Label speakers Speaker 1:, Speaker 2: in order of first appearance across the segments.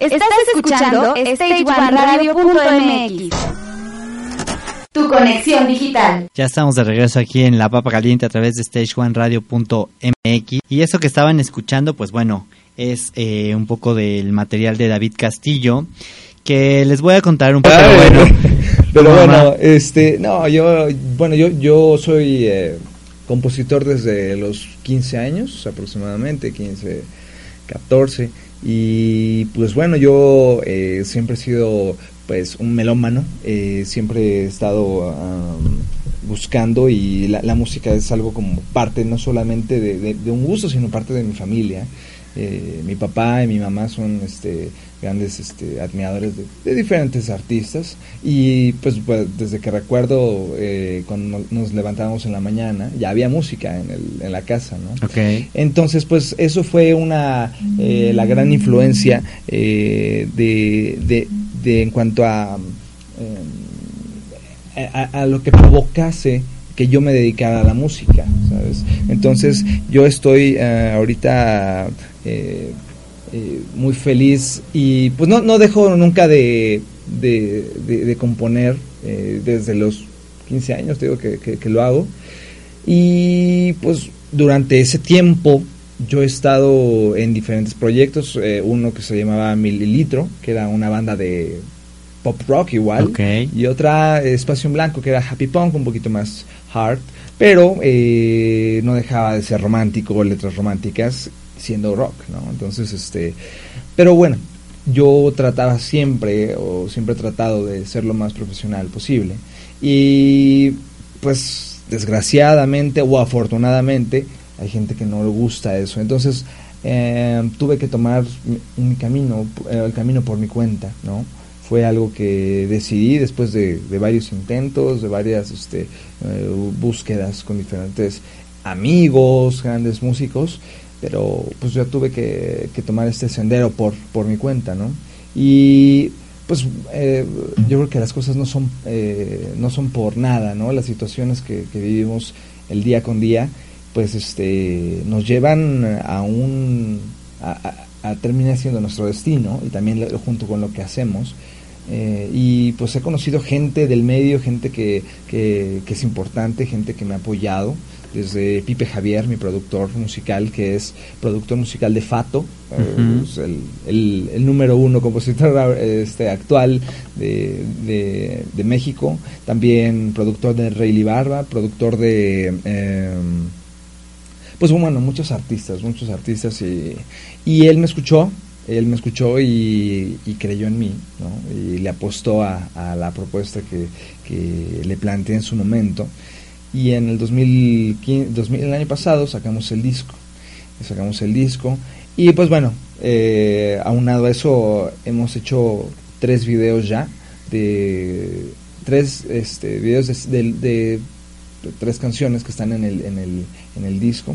Speaker 1: Estás escuchando StageOneRadio.mx Tu conexión digital.
Speaker 2: Ya estamos de regreso aquí en La Papa Caliente a través de StageOneRadio.mx y eso que estaban escuchando, pues bueno, es eh, un poco del material de David Castillo que les voy a contar un poco.
Speaker 3: Ah,
Speaker 2: bueno,
Speaker 3: Pero bueno, este, no, yo, bueno, yo, yo soy eh, compositor desde los 15 años aproximadamente, 15, 14, y pues bueno, yo eh, siempre he sido pues un melómano, eh, siempre he estado buscando y la, música es algo como parte no solamente de- de un gusto, sino parte de mi familia. Eh, mi papá y mi mamá son este, grandes este, admiradores de, de diferentes artistas y pues, pues, desde que recuerdo eh, cuando nos levantábamos en la mañana ya había música en, el, en la casa, ¿no?
Speaker 2: Ok.
Speaker 3: Entonces, pues eso fue una eh, la gran influencia eh, de, de, de en cuanto a, eh, a, a lo que provocase que yo me dedicara a la música, ¿sabes? Entonces, yo estoy eh, ahorita eh, eh, muy feliz y pues no, no dejo nunca de, de, de- de componer eh, desde los 15 años, te digo que, que- que lo hago. Y pues durante ese tiempo yo he estado en diferentes proyectos, uno que se llamaba Mililitro, que era una banda de pop rock igual, y otra Espacio en Blanco, que era Happy Punk, un poquito más hard, pero eh, no dejaba de ser romántico, letras románticas, siendo rock, ¿no? Entonces, este, pero bueno, yo trataba siempre, o siempre he tratado de ser lo más profesional posible, y pues desgraciadamente o afortunadamente hay gente que no le gusta eso, entonces eh, tuve que tomar mi, mi camino, eh, el camino por mi cuenta, ¿no? Fue algo que decidí después de, de varios intentos, de varias este, eh, búsquedas con diferentes amigos, grandes músicos, pero pues yo tuve que, que tomar este sendero por, por mi cuenta, ¿no? Y pues eh, yo creo que las cosas no son, eh, no son por nada, ¿no? Las situaciones que, que vivimos el día con día, pues este, nos llevan a un... a, a- a terminar siendo nuestro destino y también lo- junto con lo que hacemos. Eh, y pues he conocido gente del medio, gente que, que, que es importante, gente que me ha apoyado, desde Pipe Javier, mi productor musical, que es productor musical de Fato, eh, es el, el- el número uno compositor este, actual de, de- de México, también productor de Rayleigh Barba, productor de... em, pues bueno, muchos artistas, muchos artistas y, y él me escuchó, él me escuchó y, y creyó en mí, ¿no? Y le apostó a, a la propuesta que, que le planteé en su momento. Y en el 2015, 2000, el año pasado sacamos el disco, sacamos el disco y pues bueno, eh, aunado a eso hemos hecho tres videos ya de tres este, videos de, de- de tres canciones que están en el, en el, en el disco.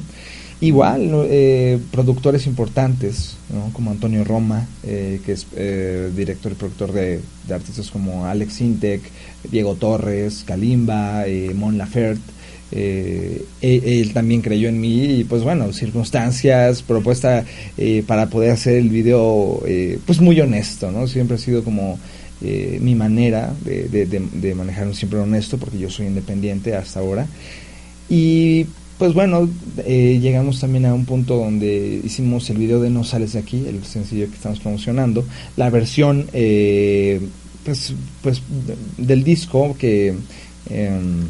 Speaker 3: Igual, eh, productores importantes, como Antonio Roma, eh, que es eh, director y productor de, artistas como Alex Intec, Diego Torres, Kalimba, eh, Mon Laferte. eh, él, él también creyó en mí y pues bueno, circunstancias, propuesta eh, para poder hacer el video pues muy honesto, ¿no? Siempre ha sido como mi manera de, de, de, de manejar un siempre honesto porque yo soy independiente hasta ahora. Y pues bueno, eh, llegamos también a un punto donde hicimos el video de No sales de aquí, el sencillo que estamos promocionando, la versión eh, pues, pues del disco que, em,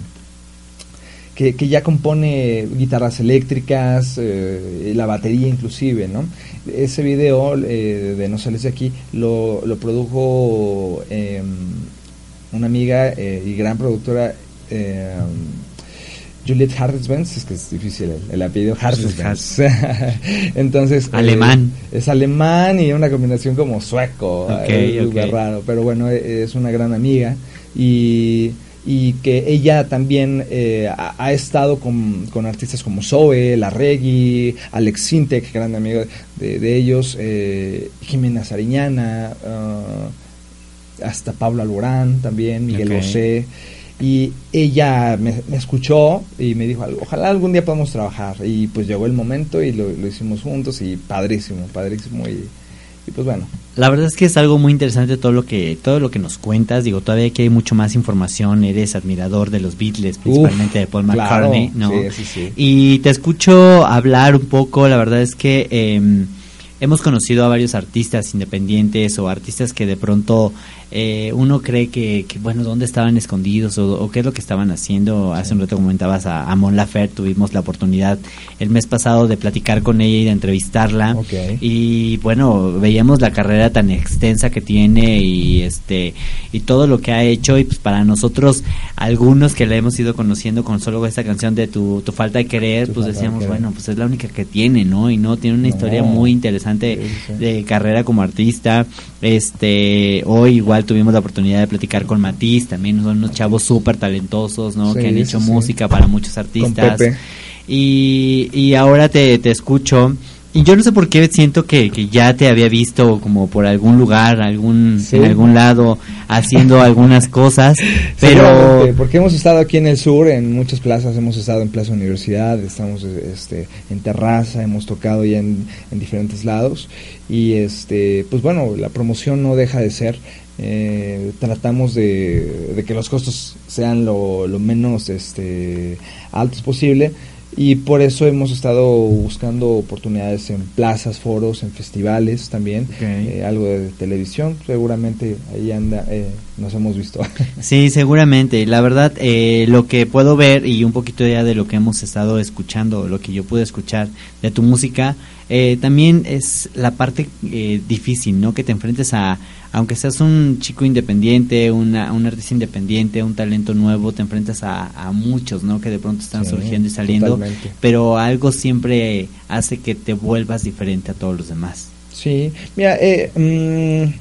Speaker 3: que, ya compone guitarras eléctricas, eh, la batería inclusive, ¿no? Ese video eh, de No sales de aquí lo, lo produjo em, una amiga eh, y gran productora em, Juliet Hartz-Benz, es que es difícil el, el apellido Hartz-Benz. Entonces, eh,
Speaker 2: Alemán.
Speaker 3: es alemán y una combinación como sueco,
Speaker 2: Ok,
Speaker 3: es súper
Speaker 2: ok.
Speaker 3: raro, pero bueno, e- es una gran amiga y, y que ella también eh, ha, ha estado con, con artistas como Zoe, La Reggie, Alex Sintek, gran amigo de, de ellos, eh, Jimena Sariñana, ah, hasta Pablo Alborán también, Miguel
Speaker 2: Ok.
Speaker 3: Bosé. Y ella me, me escuchó y me dijo, ojalá algún día podamos trabajar. Y pues llegó el momento y lo, lo hicimos juntos y padrísimo, padrísimo. Y, y pues bueno,
Speaker 2: La verdad es que es algo muy interesante todo lo que todo lo que nos cuentas. Digo, todavía que hay mucho más información. Eres admirador de los Beatles, principalmente de Paul
Speaker 3: claro,
Speaker 2: McCartney, ¿no?
Speaker 3: sí, sí, sí.
Speaker 2: Y te escucho hablar un poco. La verdad es que eh, hemos conocido a varios artistas independientes o artistas que de pronto eh, uno cree que, que, bueno, dónde estaban escondidos o, o qué es lo que estaban haciendo. Hace un rato comentabas a, a Mon Laferte, tuvimos la oportunidad el mes pasado de platicar con ella y de entrevistarla. Y bueno, veíamos la carrera tan extensa que tiene y este y todo lo que ha hecho y pues para nosotros algunos que la hemos ido conociendo con solo esta canción de tu, tu falta de querer,
Speaker 3: Tu
Speaker 2: pues
Speaker 3: de
Speaker 2: decíamos,
Speaker 3: querer.
Speaker 2: bueno, pues es la única que tiene, ¿no? Y no tiene una
Speaker 3: No.
Speaker 2: historia muy interesante
Speaker 3: Sí, sí.
Speaker 2: de carrera como artista. Este, hoy igual tuvimos la oportunidad de platicar con Matiz, también son unos chavos súper talentosos, ¿no?
Speaker 3: Sí,
Speaker 2: que han hecho
Speaker 3: sí.
Speaker 2: música para muchos
Speaker 3: con
Speaker 2: artistas.
Speaker 3: Pepe.
Speaker 2: Y, y ahora te, te escucho. Y yo no sé por qué siento que, que ya te había visto como por algún lugar, algún,
Speaker 3: Sí.
Speaker 2: en algún lado, haciendo algunas cosas. Pero
Speaker 3: porque hemos estado aquí en el sur, en muchas plazas, hemos estado en Plaza Universidad, estamos este, en Terraza, hemos tocado ya en, en diferentes lados y este, pues bueno, la promoción no deja de ser. eh, tratamos de, de que los costos sean lo, lo menos este, altos posible y por eso hemos estado buscando oportunidades en plazas, foros, en festivales también, eh, algo de televisión, seguramente ahí anda, eh, nos hemos visto.
Speaker 2: Sí, seguramente. La verdad, eh, lo que puedo ver y un poquito ya de lo que hemos estado escuchando, lo que yo pude escuchar de tu música, eh, también es la parte eh, difícil, ¿no? Que te enfrentes a, aunque seas un chico independiente, una, un artista independiente, un talento nuevo, te enfrentas a, a muchos, ¿no? Que de pronto están
Speaker 3: Sí,
Speaker 2: surgiendo y saliendo,
Speaker 3: totalmente.
Speaker 2: pero algo siempre hace que te vuelvas diferente a todos los demás.
Speaker 3: Sí, mira, eh, mm,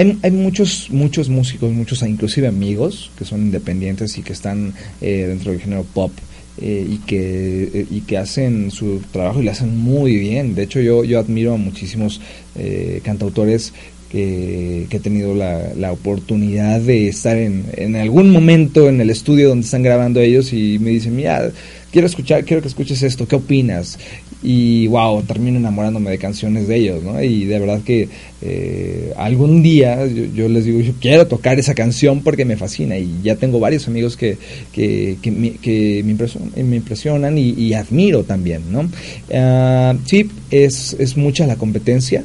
Speaker 3: hay, hay muchos, muchos músicos, muchos inclusive amigos que son independientes y que están eh, dentro del género pop eh, y que eh, y que hacen su trabajo y lo hacen muy bien. De hecho, yo yo admiro a muchísimos eh, cantautores que, que he tenido la, la oportunidad de estar en, en algún momento en el estudio donde están grabando ellos y me dicen, mira, quiero escuchar, quiero que escuches esto, ¿qué opinas? Y wow, termino enamorándome de canciones de ellos, ¿no? Y de verdad que eh, algún día yo, yo les digo, yo quiero tocar esa canción porque me fascina y ya tengo varios amigos que, que, que me, que me impresionan, me impresionan y, y admiro también, ¿no? Ah, sí, es, es mucha la competencia.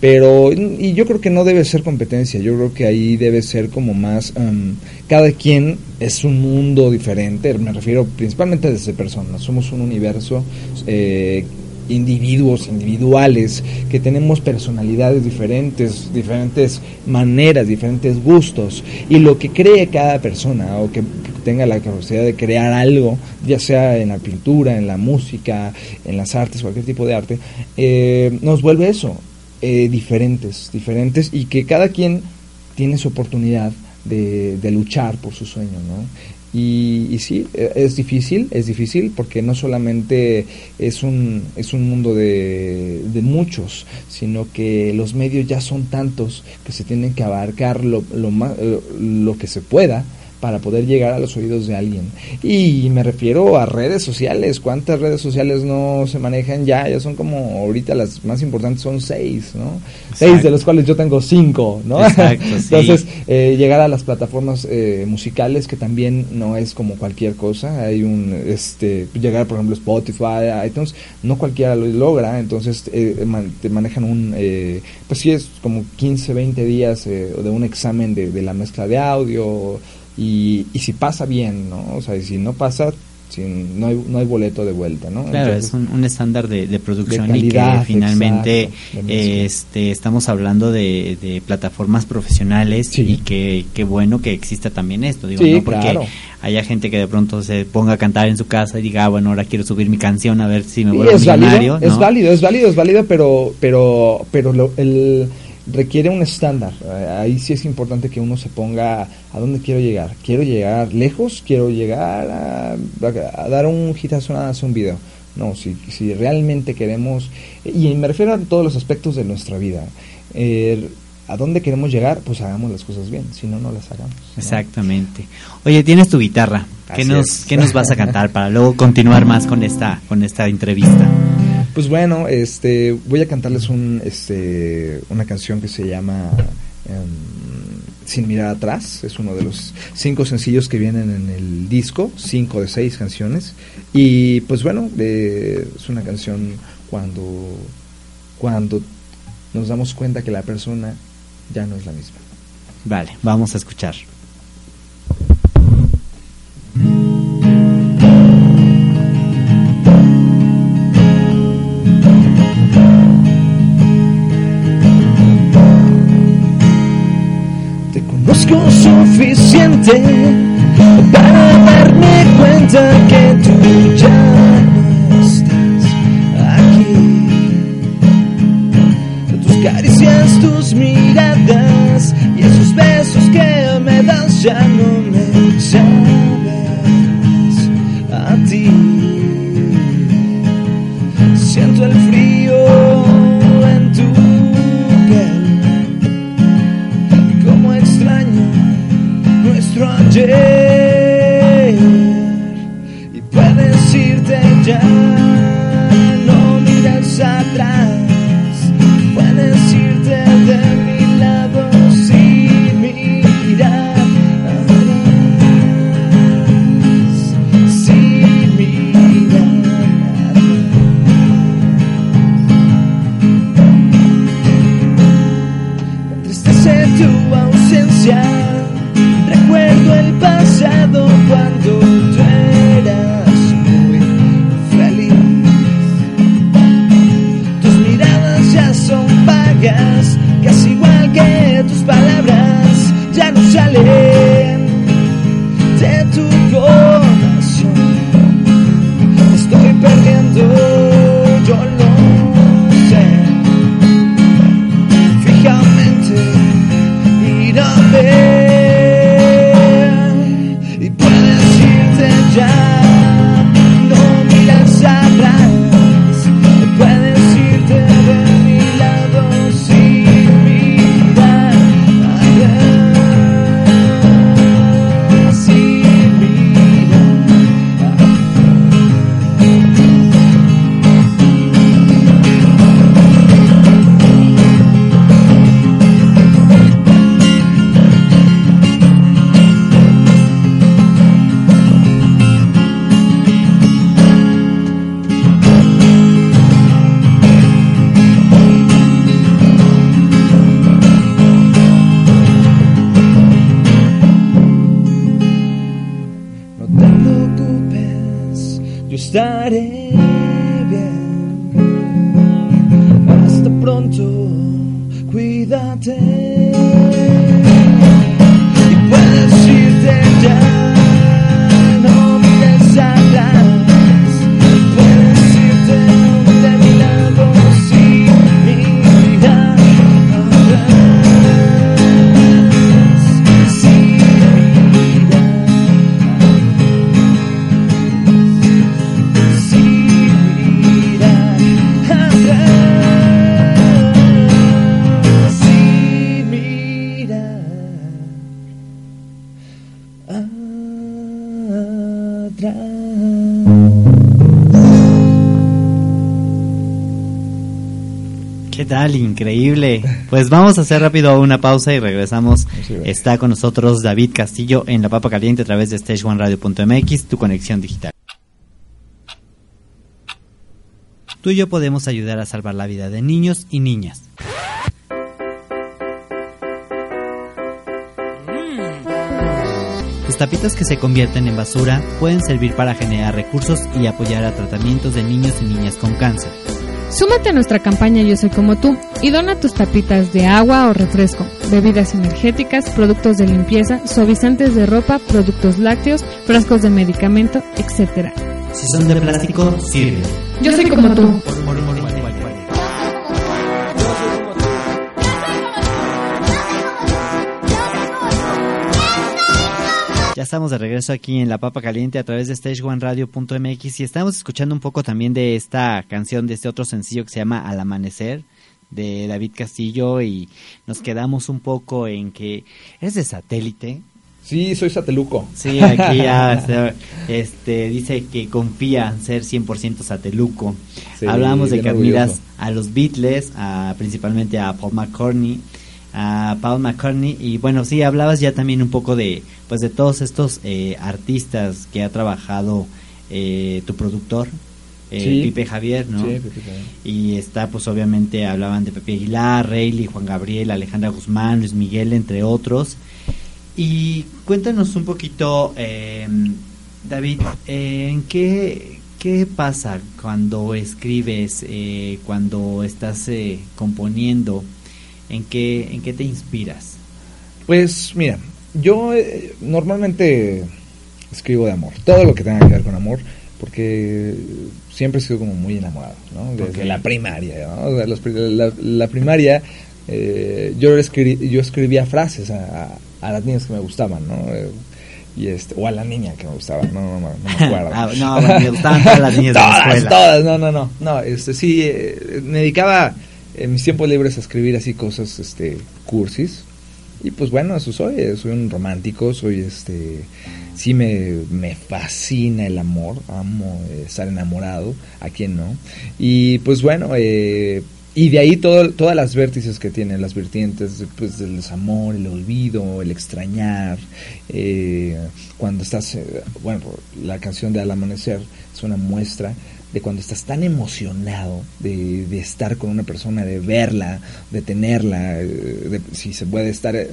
Speaker 3: Pero, y yo creo que no debe ser competencia, yo creo que ahí debe ser como más, um, cada quien es un mundo diferente, me refiero principalmente desde personas, somos un universo, eh, individuos individuales que tenemos personalidades diferentes, diferentes maneras, diferentes gustos y lo que cree cada persona o que tenga la capacidad de crear algo, ya sea en la pintura, en la música, en las artes, cualquier tipo de arte, eh, nos vuelve eso, eh, diferentes, diferentes y que cada quien tiene su oportunidad de, luchar por su sueño, ¿no? Y, y sí, eh, es difícil, es difícil porque no solamente es un, es un mundo de, muchos, sino que los medios ya son tantos que se tienen que abarcar lo, lo, más, lo que se pueda para poder llegar a los oídos de alguien. Y me refiero a redes sociales. ¿Cuántas redes sociales no se manejan ya? Ya son como ahorita las más importantes son seis, ¿no? Seis de los cuales yo tengo cinco, ¿no?
Speaker 2: Exacto, sí.
Speaker 3: Entonces, eh, llegar a las plataformas eh, musicales que también no es como cualquier cosa. Hay un, este, llegar por ejemplo Spotify, iTunes, no cualquiera lo logra. Entonces, eh, man, te manejan un, eh, pues sí es como 15, 20 días eh, de un examen de, de la mezcla de audio y, y si pasa bien, ¿no? O sea, y si no pasa, sin, no, hay, no hay boleto de vuelta, ¿no?
Speaker 2: Claro,
Speaker 3: Entonces,
Speaker 2: es un, un estándar de, de producción
Speaker 3: De calidad,
Speaker 2: y que finalmente
Speaker 3: exacto,
Speaker 2: este, estamos hablando de, de plataformas profesionales
Speaker 3: Sí.
Speaker 2: y que qué bueno que exista también esto, digo,
Speaker 3: Sí,
Speaker 2: no porque
Speaker 3: claro.
Speaker 2: haya gente que de pronto se ponga a cantar en su casa y diga, ah, bueno, ahora quiero subir mi canción a ver si me
Speaker 3: Sí,
Speaker 2: vuelvo
Speaker 3: es
Speaker 2: millonario,
Speaker 3: válido, es válido, es válido, es válido, pero, pero, pero lo- el, requiere un estándar. Ahí sí es importante que uno se ponga a dónde quiero llegar. Quiero llegar lejos, quiero llegar a, a dar un hitazo más un video. No, si, si realmente queremos, y me refiero a todos los aspectos de nuestra vida. Eh, a dónde queremos llegar, pues hagamos las cosas bien, si no, no las hagamos. ¿no?
Speaker 2: Exactamente. Oye, tienes tu guitarra. ¿Qué
Speaker 3: Así
Speaker 2: nos,
Speaker 3: es.
Speaker 2: ¿Qué nos vas a cantar para luego continuar más con esta, con esta entrevista?
Speaker 3: Pues bueno, este, voy a cantarles un, este, una canción que se llama em, Sin mirar atrás. Es uno de los cinco sencillos que vienen en el disco, cinco de seis canciones. Y pues bueno, es una canción cuando, cuando nos damos cuenta que la persona ya no es la misma.
Speaker 2: Vale, vamos a escuchar.
Speaker 3: Conozco suficiente para darme cuenta que tú ya no estás aquí. Tus caricias, tus miradas y esos besos que me das ya no me Y puedes irte ya,
Speaker 2: Increíble. Pues vamos a hacer rápido una pausa y regresamos.
Speaker 3: Sí.
Speaker 2: Está con nosotros David Castillo en La Papa Caliente a través de StageOneRadio.mx, tu conexión digital. Tú y yo podemos ayudar a salvar la vida de niños y niñas. Los tapitas que se convierten en basura pueden servir para generar recursos y apoyar a tratamientos de niños y niñas con cáncer.
Speaker 4: Súmate a nuestra campaña Yo Soy Como Tú y dona tus tapitas de agua o refresco, bebidas energéticas, productos de limpieza, suavizantes de ropa, productos lácteos, frascos de medicamento, etc.
Speaker 2: Si son de plástico, sirven.
Speaker 4: Yo soy como tú.
Speaker 2: Estamos de regreso aquí en La Papa Caliente a través de StageOneRadio.mx y estamos escuchando un poco también de esta canción, de este otro sencillo que se llama Al Amanecer de David Castillo y nos quedamos un poco en que eres de satélite.
Speaker 3: Sí, soy sateluco.
Speaker 2: Sí, aquí ya este, dice que confía en ser 100% sateluco. Hablamos de que admiras a los Beatles, a, principalmente a Paul McCartney, a Paul McCartney y bueno, sí, hablabas ya también un poco de pues de todos estos eh, artistas que ha trabajado eh, tu productor, eh, Pipe Javier, ¿no? Sí, Javier. Y está, pues obviamente hablaban de Pepe Aguilar, Rayleigh, Juan Gabriel, Alejandra Guzmán, Luis Miguel, entre otros. Y cuéntanos un poquito, em, David, ¿en qué, qué pasa cuando escribes, cuando estás componiendo? ¿En qué, en qué te inspiras?
Speaker 3: Pues mira, yo eh, normalmente escribo de amor, todo lo que tenga que ver con amor, porque siempre he sido como muy enamorado, ¿no? Desde la primaria, ¿no? la, primaria eh, yo, escribí, yo escribía frases a, las niñas que me gustaban, ¿no? Eh, y este, o a la niña que me gustaba, no, no, no, me acuerdo.
Speaker 2: Ah, no, me gustaban todas las niñas
Speaker 3: todas, de la escuela. Todas, no, no, no, no, este, sí, me dedicaba en mis tiempos libres a escribir así cosas, este, cursis, y pues bueno, eso soy, soy un romántico, soy este, sí me, me fascina el amor, amo estar enamorado, a quien no. Y pues bueno, eh, y de ahí todo, todas las vértices que tienen, las vertientes pues, del desamor, el olvido, el extrañar. Eh, cuando estás, eh, bueno, la canción de Al Amanecer es una muestra de cuando estás tan emocionado de, de, estar con una persona, de verla, de tenerla, eh, de, si se puede estar eh,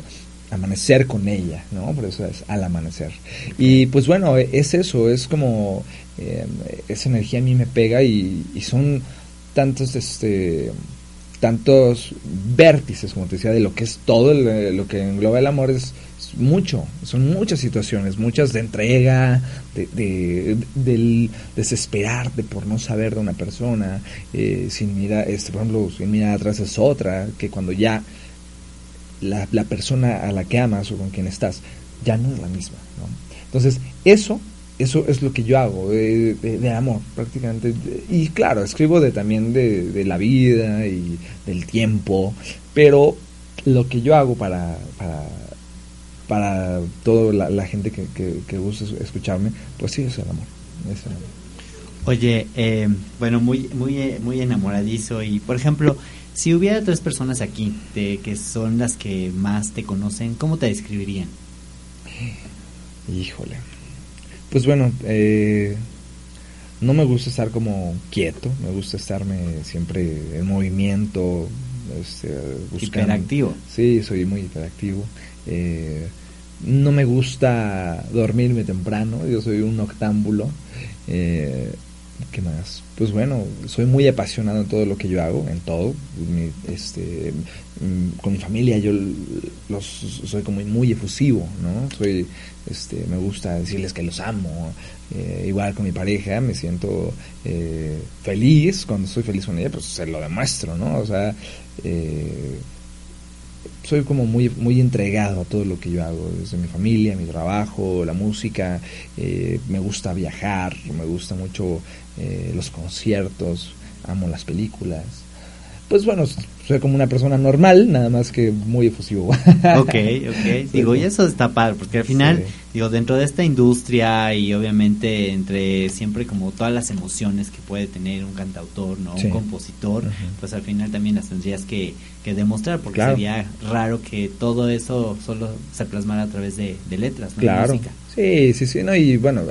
Speaker 3: amanecer con ella, ¿no? Por eso es al amanecer. Y pues bueno, es eso, es como eh, esa energía a mí me pega y, y son tantos, este, tantos vértices, como te decía, de lo que es todo lo que engloba el amor es mucho, son muchas situaciones, muchas de entrega, de, del desesperarte por no saber de una persona, eh, sin mirar, este, por ejemplo, sin mirar atrás es otra, que cuando ya la, la, persona a la que amas o con quien estás ya no es la misma. Entonces, eso, eso es lo que yo hago, de, de amor prácticamente. Y claro, escribo de, también de, de la vida y del tiempo, pero lo que yo hago para para toda la, gente que, que, gusta escucharme, pues sí, es el amor.
Speaker 2: Oye, eh, bueno, muy, muy, muy enamoradizo y, por ejemplo, si hubiera tres personas aquí de, que son las que más te conocen, ¿cómo te describirían?
Speaker 3: Híjole. Pues bueno, eh, no me gusta estar como quieto, me gusta estarme siempre en movimiento, este, buscando.
Speaker 2: Hiperactivo.
Speaker 3: Sí, soy muy hiperactivo. Eh, no me gusta dormirme temprano, yo soy un octámbulo. Eh, ¿Qué más? Pues bueno, soy muy apasionado en todo lo que yo hago, en todo. este, mm, con mi familia yo los, soy como muy efusivo, ¿no? Soy, este, me gusta decirles que los amo. Eh, igual con mi pareja me siento eh, feliz, cuando estoy feliz con ella, pues se lo demuestro, ¿no? O sea, eh, soy como muy, muy entregado a todo lo que yo hago, desde mi familia, mi trabajo, la música, eh, me gusta viajar, me gusta mucho eh, los conciertos, amo las películas. Pues bueno, soy como una persona normal, nada más que muy efusivo.
Speaker 2: Ok, ok. Digo, y eso está padre, porque al final, digo, dentro de esta industria y obviamente entre siempre como todas las emociones que puede tener un cantautor, ¿no? Un compositor, pues al final también las tendrías que, demostrar, porque sería raro que todo eso solo se plasmara a través de, letras, ¿no?
Speaker 3: Claro. Sí, sí, sí, no, y bueno,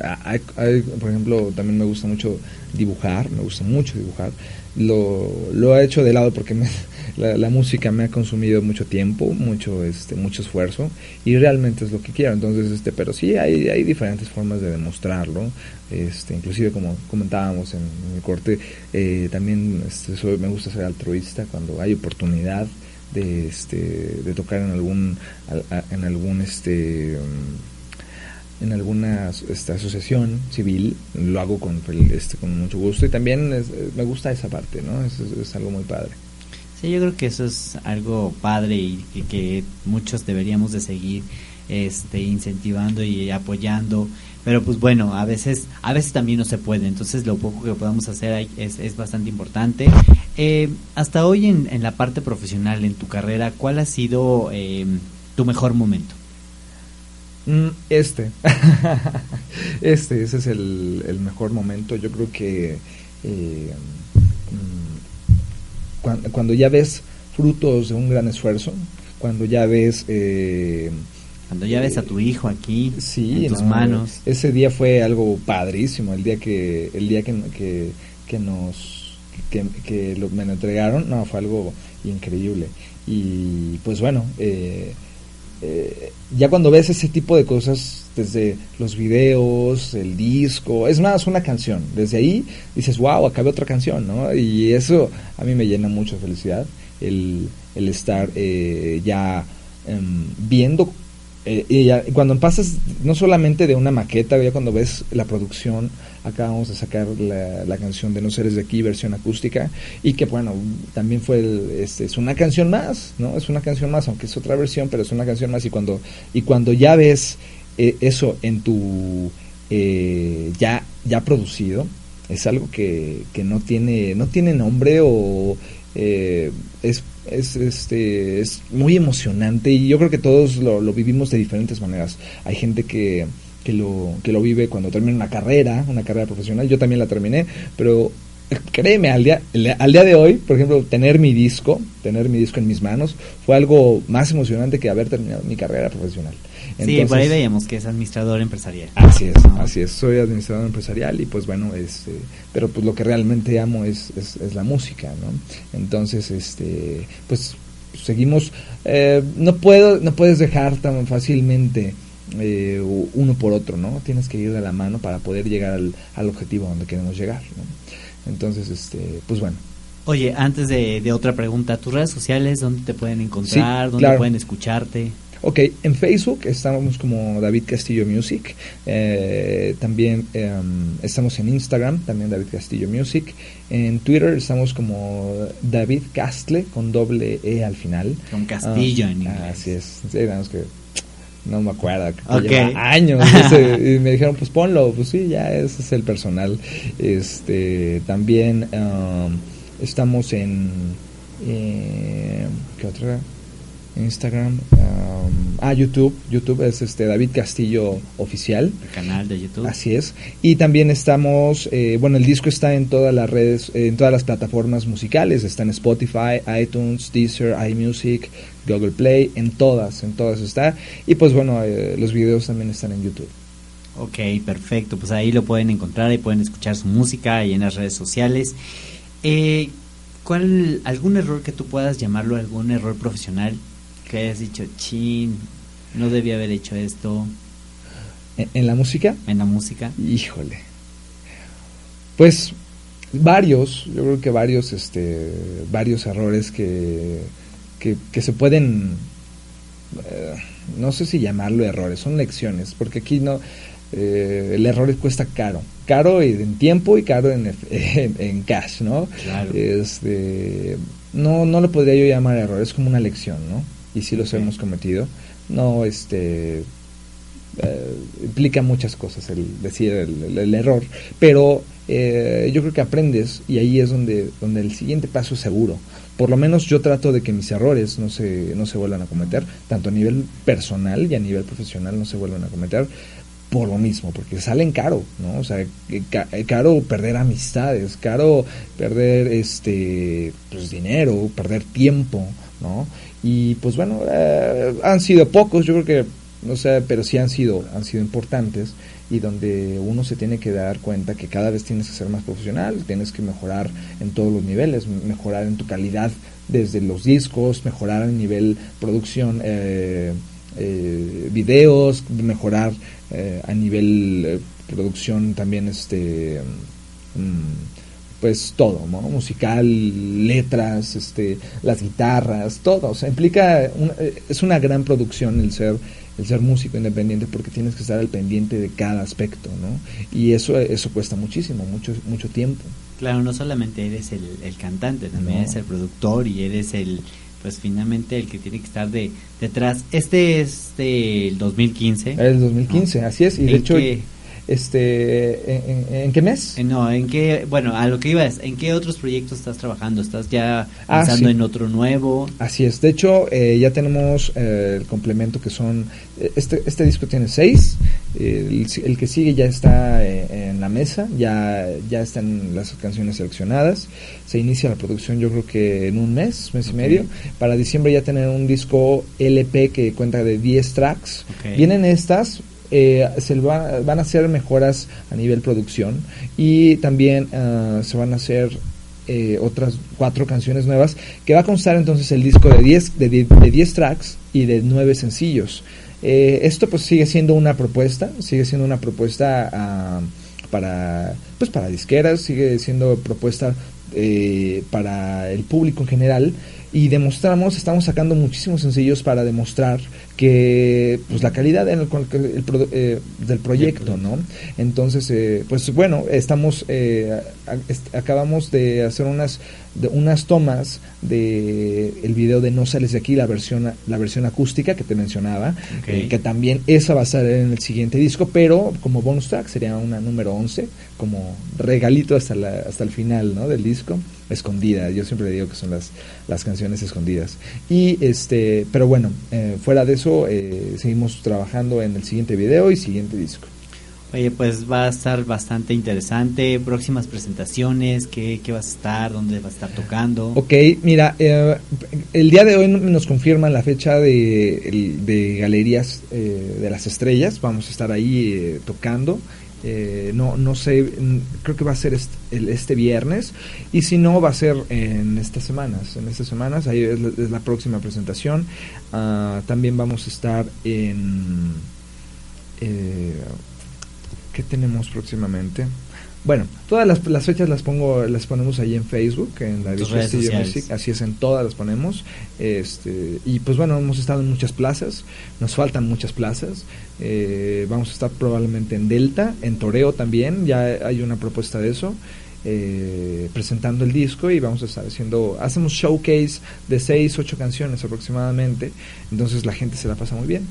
Speaker 3: por ejemplo, también me gusta mucho dibujar, me gusta mucho dibujar lo, lo he hecho de lado porque me, la, música me ha consumido mucho tiempo, mucho este mucho esfuerzo y realmente es lo que quiero. Entonces, este, pero sí hay, hay diferentes formas de demostrarlo. Este, inclusive como comentábamos en, el corte, eh, también este, soy- me gusta ser altruista cuando hay oportunidad de este de tocar en algún en algún este en alguna esta, asociación civil lo hago con este con mucho gusto y también me gusta esa parte no es- es algo muy padre
Speaker 2: Yo creo que eso es algo padre y que, muchos deberíamos de seguir este incentivando y apoyando. Pero pues bueno a veces a veces también no se puede. Entonces lo poco que podamos hacer es, es bastante importante. Eh, hasta hoy en, en la parte profesional en tu carrera cuál ha sido eh, tu mejor momento
Speaker 3: Mm, este. Este ese es el, el mejor momento. Yo creo que eh, mm, cuan- cuando, ya ves frutos de un gran esfuerzo cuando ya ves eh,
Speaker 2: cuando ya ves a tu hijo aquí
Speaker 3: Sí,
Speaker 2: en tus
Speaker 3: no,
Speaker 2: manos
Speaker 3: Ese día fue algo padrísimo, el día que el día que, que, que nos que, que lo, me lo entregaron, no, fue algo increíble. Y pues bueno, eh, eh, ya cuando ves ese tipo de cosas, desde los videos, el disco, es más, una canción, desde ahí dices, wow, acabé otra canción, ¿no? Y eso a mí me llena mucho de felicidad, el, el estar eh, ya em, viendo eh, y ya- cuando pasas no solamente de una maqueta, ya cuando ves la producción, acabamos de sacar la, la canción de No Seres de Aquí, versión acústica, y que bueno, también fue, el- este, es una canción más, ¿no? Es una canción más, aunque es otra versión, pero es una canción más, y cuando, y cuando ya ves eh, eso en tu, eh, ya, ya producido, es algo que, que no tiene, no tiene nombre o eh, es es este es muy emocionante y yo creo que todos lo, lo vivimos de diferentes maneras. Hay gente que, que lo que lo vive cuando termina una carrera una carrera profesional yo también la terminé pero créeme al día al día de hoy por ejemplo tener mi disco tener mi disco en mis manos fue algo más emocionante que haber terminado mi carrera profesional
Speaker 2: sí por ahí veíamos que es administrador empresarial
Speaker 3: Así es,
Speaker 2: ¿no?
Speaker 3: así es. Soy administrador empresarial y pues bueno, este, pero pues lo que realmente amo es, es, es la música, ¿no? Entonces, este, pues seguimos. eh, no puedo, no puedes dejar tan fácilmente eh, uno por otro, ¿no? Tienes que ir de la mano para poder llegar al, al objetivo donde queremos llegar, ¿no? Entonces, este, pues bueno.
Speaker 2: Oye, antes de, de otra pregunta, tus redes sociales, ¿dónde te pueden encontrar?
Speaker 3: Sí,
Speaker 2: ¿Dónde
Speaker 3: claro.
Speaker 2: pueden escucharte?
Speaker 3: Ok, en Facebook estamos como David Castillo Music. eh, también em, estamos en Instagram, también David Castillo Music. En Twitter estamos como David Castle con doble E al final.
Speaker 2: Con Castillo
Speaker 3: Ah,
Speaker 2: en inglés.
Speaker 3: Así es. Sí, más que no me acuerdo. que
Speaker 2: Ok.
Speaker 3: Lleva años. ese, y me dijeron, pues ponlo. Pues sí, ya ese es el personal. Este, también em, estamos en. eh, ¿Qué otra? Instagram, um, ah, YouTube, YouTube es este David Castillo oficial,
Speaker 2: El canal de YouTube.
Speaker 3: así es, y también estamos, eh, bueno, el disco está en todas las redes, eh, en todas las plataformas musicales, está en Spotify, iTunes, Deezer, iMusic, Google Play, en todas, en todas está, y pues bueno, eh, los videos también están en YouTube.
Speaker 2: Ok, perfecto. Pues ahí lo pueden encontrar y pueden escuchar su música ahí en las redes sociales. Eh, ¿Cuál, algún error que tú puedas llamarlo algún error profesional que hayas dicho, chin, no debía haber hecho esto
Speaker 3: En, en la música,
Speaker 2: en la música?
Speaker 3: Híjole. Pues varios, yo creo que varios, este, varios errores que, que, que se pueden, eh, no sé si llamarlo errores, son lecciones, porque aquí no, eh, el error cuesta caro, caro en tiempo y caro en, en, en cash, ¿no?
Speaker 2: Claro.
Speaker 3: Este, no, no lo podría yo llamar error, es como una lección, ¿no? Y sí los hemos cometido. No, este, eh, implica muchas cosas el decir el, el- el error, pero eh, yo creo que aprendes y ahí es donde, donde el siguiente paso es seguro. Por lo menos yo trato de que mis errores no se, no se vuelvan a cometer, tanto a nivel personal y a nivel profesional no se vuelvan a cometer por lo mismo, porque salen caro, ¿no? O sea, que ca- caro perder amistades, caro perder este pues dinero, perder tiempo, ¿no? Y pues bueno, eh, han sido pocos, yo creo que no sé, pero sí han sido han sido importantes y donde uno se tiene que dar cuenta que cada vez tienes que ser más profesional, tienes que mejorar en todos los niveles, mejorar en tu calidad desde los discos, mejorar a nivel producción, eh, eh, videos, mejorar eh, a nivel eh, producción también este mm, pues todo, ¿no? musical, letras, este, las guitarras, todo, o sea, implica un- eh, es una gran producción el ser el ser músico independiente porque tienes que estar al pendiente de cada aspecto, ¿no? Y eso eso cuesta muchísimo, mucho mucho tiempo.
Speaker 2: Claro, no solamente eres el, el cantante, también
Speaker 3: No.
Speaker 2: eres el productor y eres el, pues finalmente el que tiene que estar de detrás. Este es del 2015.
Speaker 3: El 2015, así es, y de
Speaker 2: ¿En
Speaker 3: hecho? Este ¿en, qué mes?
Speaker 2: Eh, No, ¿en qué? Bueno, a lo que iba es, ¿en qué otros proyectos estás trabajando? ¿Estás ya
Speaker 3: Ah,
Speaker 2: pensando
Speaker 3: sí.
Speaker 2: en otro nuevo?
Speaker 3: Así es, de hecho eh, ya tenemos eh, el complemento que son, eh, este, este disco tiene seis, el, que sigue ya está eh, en la mesa, ya, ya están las canciones seleccionadas, se inicia la producción yo creo que en un mes, mes y medio, para diciembre ya tener un disco LP que cuenta de 10 tracks, vienen estas, eh, se va- van a hacer mejoras a nivel producción y también ah, se van a hacer eh, otras cuatro canciones nuevas que va a constar entonces el disco de 10 de, die- de 10 tracks y de 9 sencillos. Eh, esto pues sigue siendo una propuesta, sigue siendo una propuesta ah, para pues para disqueras, sigue siendo propuesta eh, para el público en general y demostramos, estamos sacando muchísimos sencillos para demostrar que pues la calidad en el, el eh, del proyecto, ¿no? Entonces, eh, pues bueno, estamos, eh, est- acabamos de hacer unas, de unas tomas de el video de No sales de aquí, la versión, la versión acústica que te mencionaba, eh, que también esa va a estar en el siguiente disco, pero como bonus track sería una número 11, como regalito hasta, la, hasta el final, ¿no? Del disco, escondida. Yo siempre le digo que son las, las canciones escondidas. Y este, pero bueno, eh, fuera de eso, eh, seguimos trabajando en el siguiente video y siguiente disco.
Speaker 2: Oye, pues va a estar bastante interesante. Próximas presentaciones, ¿qué, qué vas a estar? ¿Dónde vas a estar tocando?
Speaker 3: Ok, mira, eh, el día de hoy nos confirman la fecha de, de Galerías eh, de las Estrellas. Vamos a estar ahí eh, tocando. Eh, no, no sé, mm, creo que va a ser est- el- este viernes. Y si no, va a ser en estas semanas. En estas semanas, ahí es la, es la próxima presentación. Ah, también vamos a estar en. eh, ¿Qué tenemos próximamente? Bueno, todas las, las fechas las pongo, las ponemos ahí en Facebook, en
Speaker 2: redes
Speaker 3: Castillo. Music, así es, en todas las ponemos. Este, y pues bueno, hemos estado en muchas plazas, nos faltan muchas plazas. Eh, vamos a estar probablemente en Delta, en Toreo también, ya hay una propuesta de eso. eh, presentando el disco y vamos a estar haciendo, hacemos showcase de 6, 8 canciones aproximadamente, entonces la gente se la pasa muy bien.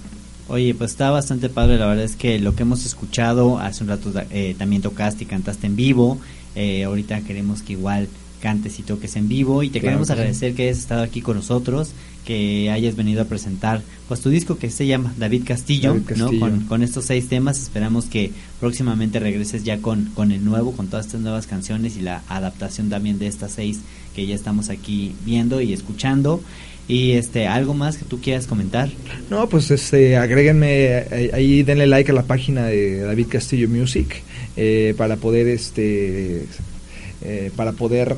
Speaker 2: Oye, pues está bastante padre, la verdad es que lo que hemos escuchado, hace un rato eh, también tocaste y cantaste en vivo, eh, ahorita queremos que igual cantes y toques en vivo y te
Speaker 3: Claro
Speaker 2: queremos
Speaker 3: sí.
Speaker 2: agradecer que hayas estado aquí con nosotros, que hayas venido a presentar pues tu disco que se llama David Castillo,
Speaker 3: David
Speaker 2: ¿no? Con, con estos seis temas, esperamos que próximamente regreses ya con, con el nuevo, con todas estas nuevas canciones y la adaptación también de estas seis que ya estamos aquí viendo y escuchando. Y este, algo más que tú quieras comentar.
Speaker 3: No, pues este, agréguenme eh, ahí, denle like a la página de David Castillo Music eh, para poder este eh, para poder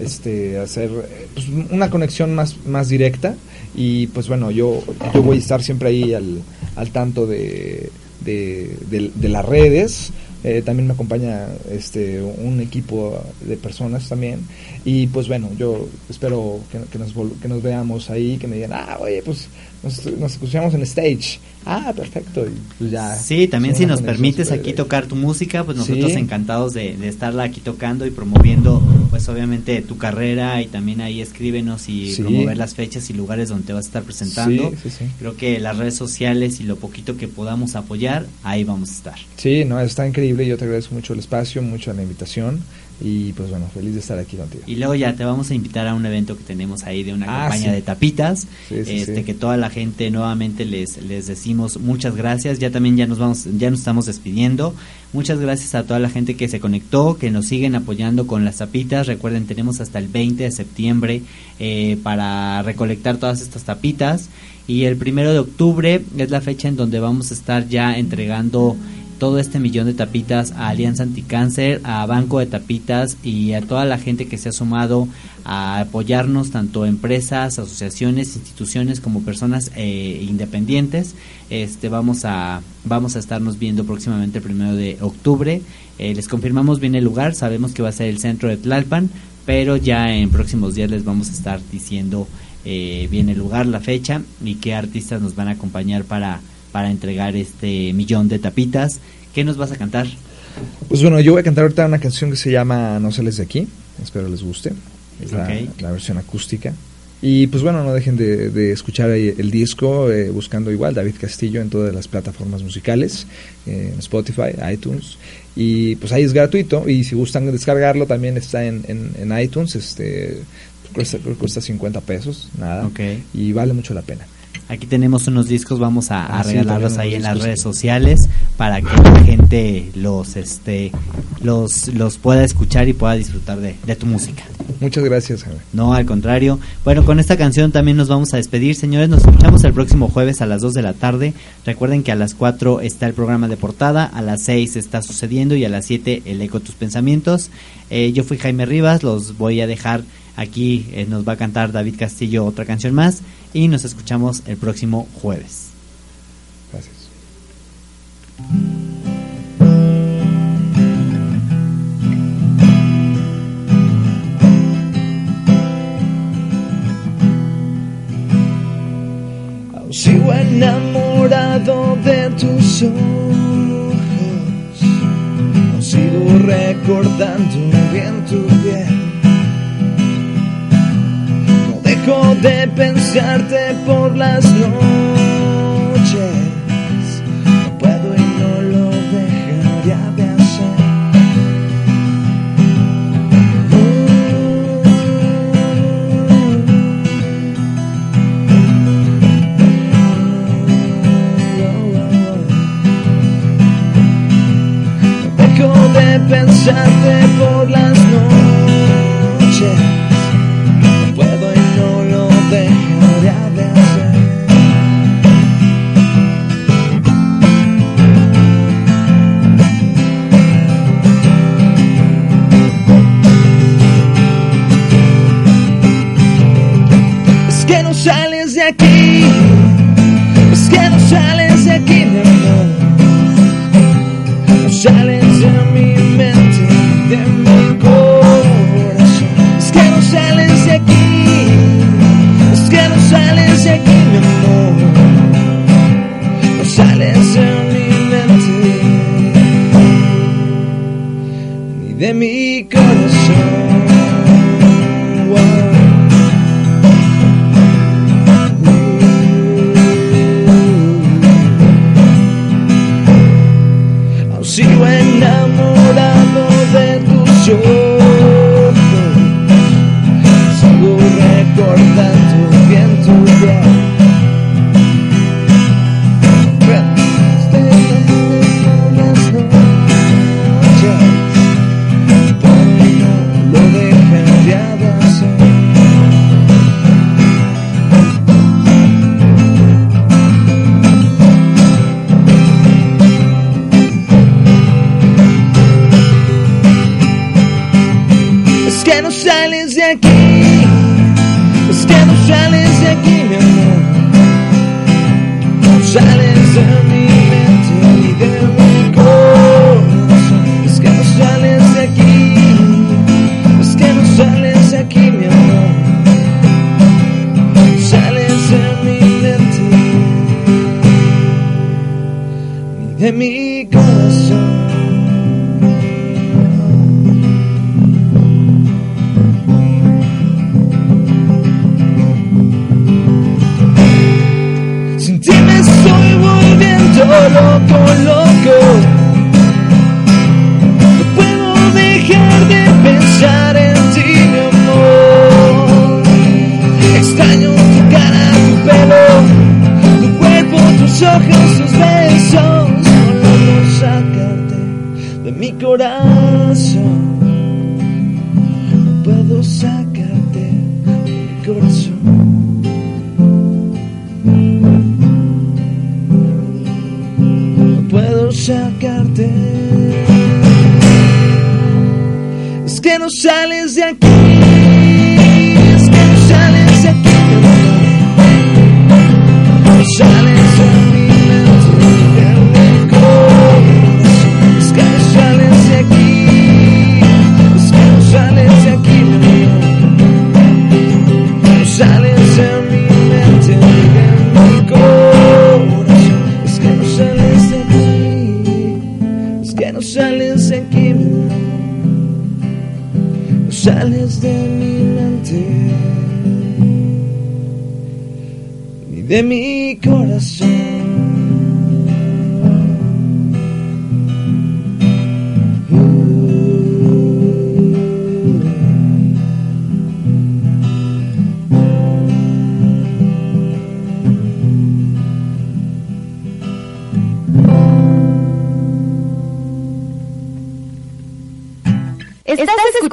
Speaker 3: este hacer pues, una conexión más más directa y pues bueno yo yo voy a estar siempre ahí al, al tanto de- de las redes eh, también me acompaña este un equipo de personas también y pues bueno yo espero que, que nos que nos veamos ahí que me digan ah oye pues nos, nos escuchamos en stage ah perfecto y pues ya
Speaker 2: Sí, también si nos permites aquí
Speaker 3: directa.
Speaker 2: tocar tu música, pues nosotros
Speaker 3: Sí.
Speaker 2: encantados de, de estarla aquí tocando y promoviendo, pues obviamente tu carrera y también ahí escríbenos y
Speaker 3: Sí.
Speaker 2: promover las fechas y lugares donde te vas a estar presentando.
Speaker 3: Sí, sí, sí.
Speaker 2: Creo que las redes sociales y lo poquito que podamos apoyar, ahí vamos a estar.
Speaker 3: Sí, no, está increíble. Yo te agradezco mucho el espacio, mucho la invitación. Y pues bueno, feliz de estar aquí contigo.
Speaker 2: Y luego ya te vamos a invitar a un evento que tenemos ahí de una
Speaker 3: Ah,
Speaker 2: campaña
Speaker 3: sí.
Speaker 2: de tapitas.
Speaker 3: Sí, sí,
Speaker 2: este que toda la gente nuevamente les les decimos muchas gracias. Ya también ya nos vamos ya nos estamos despidiendo. Muchas gracias a toda la gente que se conectó, que nos siguen apoyando con las tapitas. Recuerden, tenemos hasta el 20 de septiembre eh, para recolectar todas estas tapitas. Y el primero de octubre es la fecha en donde vamos a estar ya entregando todo este millón de tapitas a Alianza Anticáncer, a Banco de Tapitas y a toda la gente que se ha sumado a apoyarnos, tanto empresas, asociaciones, instituciones como personas eh, independientes. Este vamos a vamos a estarnos viendo próximamente el primero de octubre. Eh, les confirmamos bien el lugar, sabemos que va a ser el centro de Tlalpan, pero ya en próximos días les vamos a estar diciendo eh, bien el lugar, la fecha y qué artistas nos van a acompañar para para entregar este millón de tapitas. ¿Qué nos vas a cantar?
Speaker 3: Pues bueno, yo voy a cantar ahorita una canción que se llama No sales de aquí. Espero les guste. Es la, versión acústica. Y pues bueno, no dejen de, de escuchar el disco eh, buscando igual David Castillo en todas las plataformas musicales, eh, en Spotify, iTunes. Y pues ahí es gratuito. Y si gustan descargarlo, también está en, en, en iTunes. Este, cuesta, cuesta 50 pesos, nada.
Speaker 2: Ok.
Speaker 3: Y vale mucho la pena.
Speaker 2: Aquí tenemos unos discos, vamos a, a
Speaker 3: Ah,
Speaker 2: regalarlos ahí en las redes sociales para que la gente los este los los pueda escuchar y pueda disfrutar de, de tu música.
Speaker 3: Muchas gracias, Jaime.
Speaker 2: No, al contrario. Bueno, con esta canción también nos vamos a despedir, señores. Nos escuchamos el próximo jueves a las 2 de la tarde. Recuerden que a las 4 está el programa de portada, a las 6 está sucediendo y a las 7 el eco de tus pensamientos. Eh, yo fui Jaime Rivas, los voy a dejar aquí. eh, nos va a cantar David Castillo otra canción más y nos escuchamos el próximo jueves.
Speaker 3: Gracias. Sigo enamorado de tus ojos, sigo recordando bien tu piel. Dejo de pensarte por las noches. No puedo y no lo dejaría de hacer. Dejo de pensarte por las. De corazón. Sales de mi mente ni de mi corazón.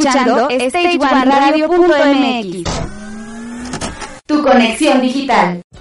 Speaker 1: Escuchando StageOneRadio.mx. Tu conexión digital.